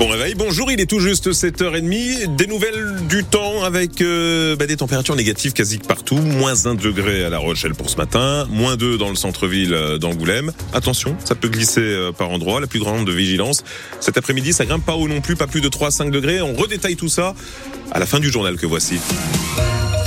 Bon réveil, bonjour, il est tout juste 7h30. Des nouvelles du temps avec euh, bah, des températures négatives quasi partout. Moins 1 degré à La Rochelle pour ce matin, moins 2 dans le centre-ville euh, d'Angoulême. Attention, ça peut glisser euh, par endroits, la plus grande de vigilance. Cet après-midi, ça grimpe pas haut non plus, pas plus de 3 5 degrés. On redétaille tout ça à la fin du journal que voici.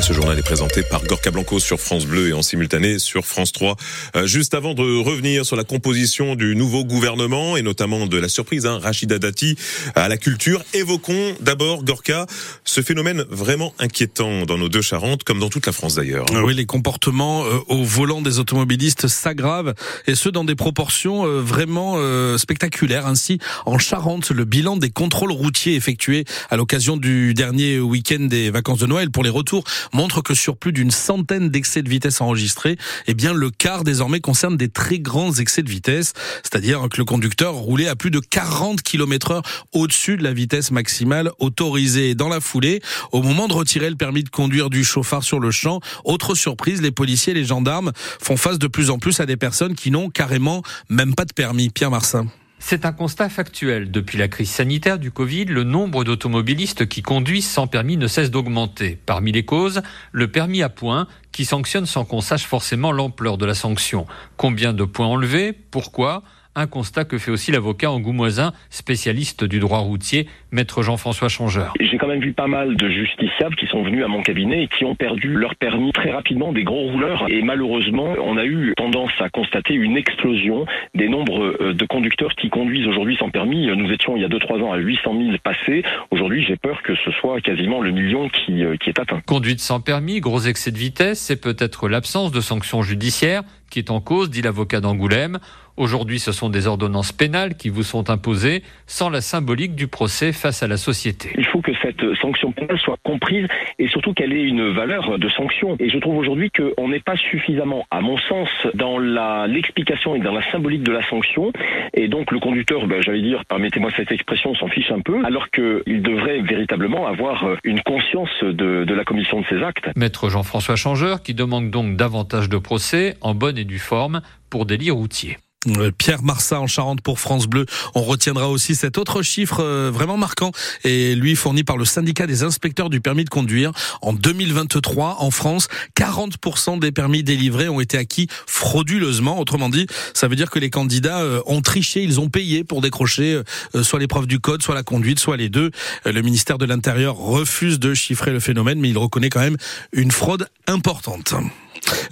Ce journal est présenté par Gorka Blanco sur France Bleu et en simultané sur France 3. Euh, juste avant de revenir sur la composition du nouveau gouvernement et notamment de la surprise, hein, Rachida Dati à la culture, évoquons d'abord, Gorka, ce phénomène vraiment inquiétant dans nos deux Charentes, comme dans toute la France d'ailleurs. Ah oui, les comportements euh, au volant des automobilistes s'aggravent et ce dans des proportions euh, vraiment euh, spectaculaires. Ainsi, en Charente, le bilan des contrôles routiers effectués à l'occasion du dernier week-end des vacances de Noël pour les retours montre que sur plus d'une centaine d'excès de vitesse enregistrés, eh bien le quart désormais concerne des très grands excès de vitesse, c'est-à-dire que le conducteur roulait à plus de 40 km heure au-dessus de la vitesse maximale autorisée dans la foulée. Au moment de retirer le permis de conduire du chauffard sur le champ, autre surprise, les policiers et les gendarmes font face de plus en plus à des personnes qui n'ont carrément même pas de permis. Pierre Marsin. C'est un constat factuel. Depuis la crise sanitaire du Covid, le nombre d'automobilistes qui conduisent sans permis ne cesse d'augmenter. Parmi les causes, le permis à points qui sanctionne sans qu'on sache forcément l'ampleur de la sanction. Combien de points enlevés? Pourquoi? Un constat que fait aussi l'avocat angoumoisin, spécialiste du droit routier, maître Jean-François Changeur. J'ai quand même vu pas mal de justiciables qui sont venus à mon cabinet et qui ont perdu leur permis très rapidement, des gros rouleurs. Et malheureusement, on a eu tendance à constater une explosion des nombres euh, de conducteurs qui conduisent aujourd'hui sans permis. Nous étions il y a 2-3 ans à 800 000 passés. Aujourd'hui, j'ai peur que ce soit quasiment le million qui, euh, qui est atteint. Conduite sans permis, gros excès de vitesse, c'est peut-être l'absence de sanctions judiciaires qui est en cause, dit l'avocat d'Angoulême. Aujourd'hui, ce sont des ordonnances pénales qui vous sont imposées sans la symbolique du procès face à la société. Il faut que cette sanction pénale soit comprise et surtout qu'elle ait une valeur de sanction. Et je trouve aujourd'hui qu'on n'est pas suffisamment, à mon sens, dans l'explication et dans la symbolique de la sanction. Et donc le conducteur, ben, j'allais dire, permettez-moi cette expression, s'en fiche un peu, alors qu'il devrait véritablement avoir une conscience de, de la commission de ses actes. Maître Jean-François Changeur, qui demande donc davantage de procès en bonne et due forme pour délit routier. Euh, Pierre Marsat en Charente pour France Bleu. On retiendra aussi cet autre chiffre euh, vraiment marquant et lui fourni par le syndicat des inspecteurs du permis de conduire. En 2023, en France, 40% des permis délivrés ont été acquis frauduleusement. Autrement dit, ça veut dire que les candidats euh, ont triché, ils ont payé pour décrocher soit l'épreuve du code, soit la conduite, soit les deux. Le ministère de l'Intérieur refuse de chiffrer le phénomène, mais il reconnaît quand même une fraude importante.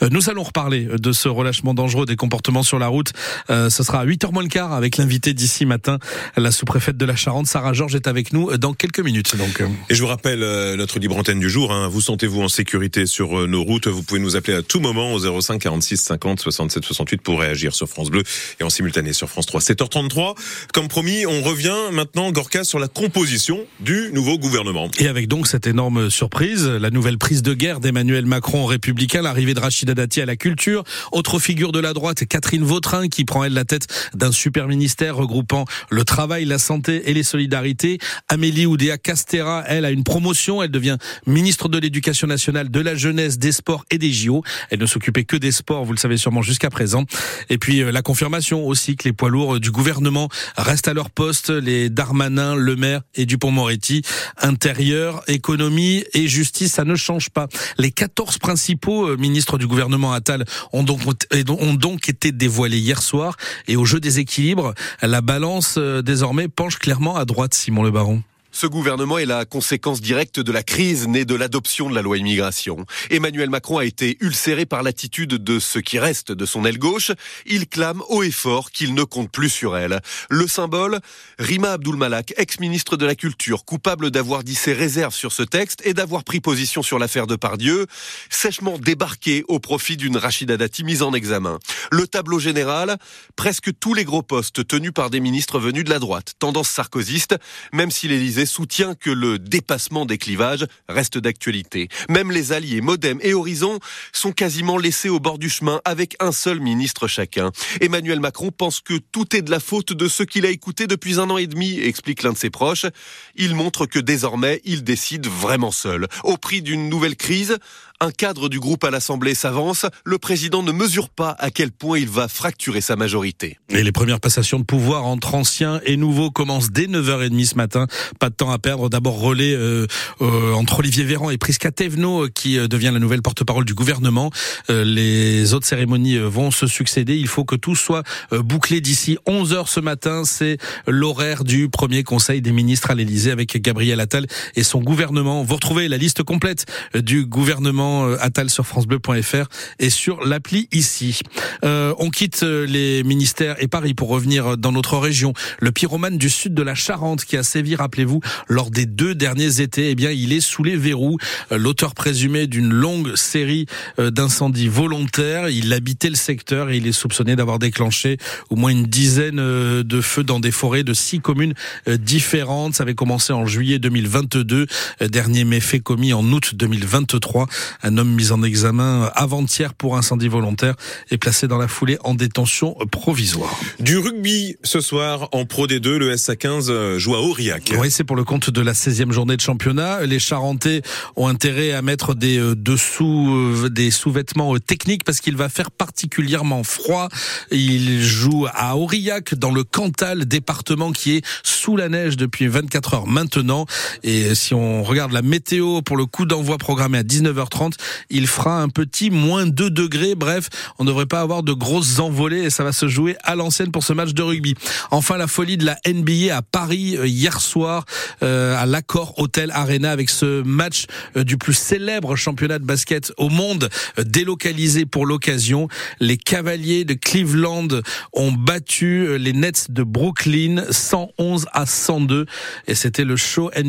Nous allons reparler de ce relâchement dangereux des comportements sur la route. Euh, ce sera à 8h moins le quart avec l'invité d'ici matin, la sous-préfète de la Charente, Sarah Georges est avec nous dans quelques minutes. Donc. Et je vous rappelle euh, notre libre antenne du jour. Hein. Vous sentez-vous en sécurité sur euh, nos routes? Vous pouvez nous appeler à tout moment au 05 46 50 67 68 pour réagir sur France Bleu et en simultané sur France 3. 7h33. Comme promis, on revient maintenant, Gorka, sur la composition du nouveau gouvernement. Et avec donc cette énorme surprise, la nouvelle prise de guerre d'Emmanuel Macron républicain, l'arrivée de Rachida Dati à la culture. Autre figure de la droite, Catherine Vautrin, qui prend elle la tête d'un super ministère regroupant le travail, la santé et les solidarités. Amélie Oudéa Castera, elle, a une promotion. Elle devient ministre de l'Éducation nationale, de la jeunesse, des sports et des JO. Elle ne s'occupait que des sports, vous le savez sûrement jusqu'à présent. Et puis euh, la confirmation aussi que les poids lourds du gouvernement restent à leur poste, les Darmanin, Le Maire et Dupont-Moretti. Intérieur, économie et justice, ça ne change pas. Les 14 principaux euh, ministres du gouvernement Attal ont donc, ont donc été dévoilés hier soir. Et au jeu des équilibres, la balance euh, désormais penche clairement à droite, Simon Le Baron. Ce gouvernement est la conséquence directe de la crise née de l'adoption de la loi immigration. Emmanuel Macron a été ulcéré par l'attitude de ce qui reste de son aile gauche. Il clame haut et fort qu'il ne compte plus sur elle. Le symbole, Rima Abdulmalak, ex-ministre de la Culture, coupable d'avoir dit ses réserves sur ce texte et d'avoir pris position sur l'affaire de Pardieu, sèchement débarqué au profit d'une Rachida Dati mise en examen. Le tableau général, presque tous les gros postes tenus par des ministres venus de la droite, tendance sarkozyste, même si l'Élysée soutient que le dépassement des clivages reste d'actualité. Même les alliés Modem et Horizon sont quasiment laissés au bord du chemin avec un seul ministre chacun. Emmanuel Macron pense que tout est de la faute de ceux qu'il a écoutés depuis un an et demi, explique l'un de ses proches. Il montre que désormais, il décide vraiment seul. Au prix d'une nouvelle crise, Un cadre du groupe à l'Assemblée s'avance. Le président ne mesure pas à quel point il va fracturer sa majorité. Et les premières passations de pouvoir entre anciens et nouveaux commencent dès 9h30 ce matin. Pas de temps à perdre. D'abord relais euh, euh, entre Olivier Véran et Prisca Thévenot qui devient la nouvelle porte-parole du gouvernement. les autres cérémonies vont se succéder. Il faut que tout soit bouclé d'ici 11h ce matin. C'est l'horaire du premier conseil des ministres à l'Elysée avec Gabriel Attal et son gouvernement. Vous retrouvez la liste complète du gouvernement euh, Attal sur francebleu.fr et sur l'appli ici. Euh, on quitte euh, les ministères et Paris pour revenir dans notre région. Le pyromane du sud de la Charente qui a sévi, rappelez-vous, lors des deux derniers étés, eh bien, il est sous les verrous. L'auteur présumé d'une longue série d'incendies volontaires. Il habitait le secteur et il est soupçonné d'avoir déclenché au moins une dizaine de feux dans des forêts de six communes différentes. Ça avait commencé en juillet 2022. Dernier méfait commis en août 2023. Un homme mis en examen avant-hier pour incendie volontaire est placé dans la foulée en détention provisoire. Du rugby ce soir en Pro D2, le SA15 joue à Aurillac. Oui, c'est pour le compte de la 16e journée de championnat. Les Charentais ont intérêt à mettre des euh, dessous, euh, des sous-vêtements euh, techniques parce qu'il va faire particulièrement froid. Il joue à Aurillac dans le Cantal, département qui est sous la neige depuis 24 heures maintenant. Et si on regarde la météo pour le coup d'envoi programmé à 19h30, il fera un petit moins 2 degrés. Bref, on ne devrait pas avoir de grosses envolées et ça va se jouer à l'ancienne pour ce match de rugby. Enfin, la folie de la NBA à Paris euh, hier soir euh, à l'Accord Hotel Arena avec ce match euh, du plus célèbre championnat de basket au monde délocalisé pour l'occasion. Les Cavaliers de Cleveland ont battu les Nets de Brooklyn 111 à 102 et c'était le show NBA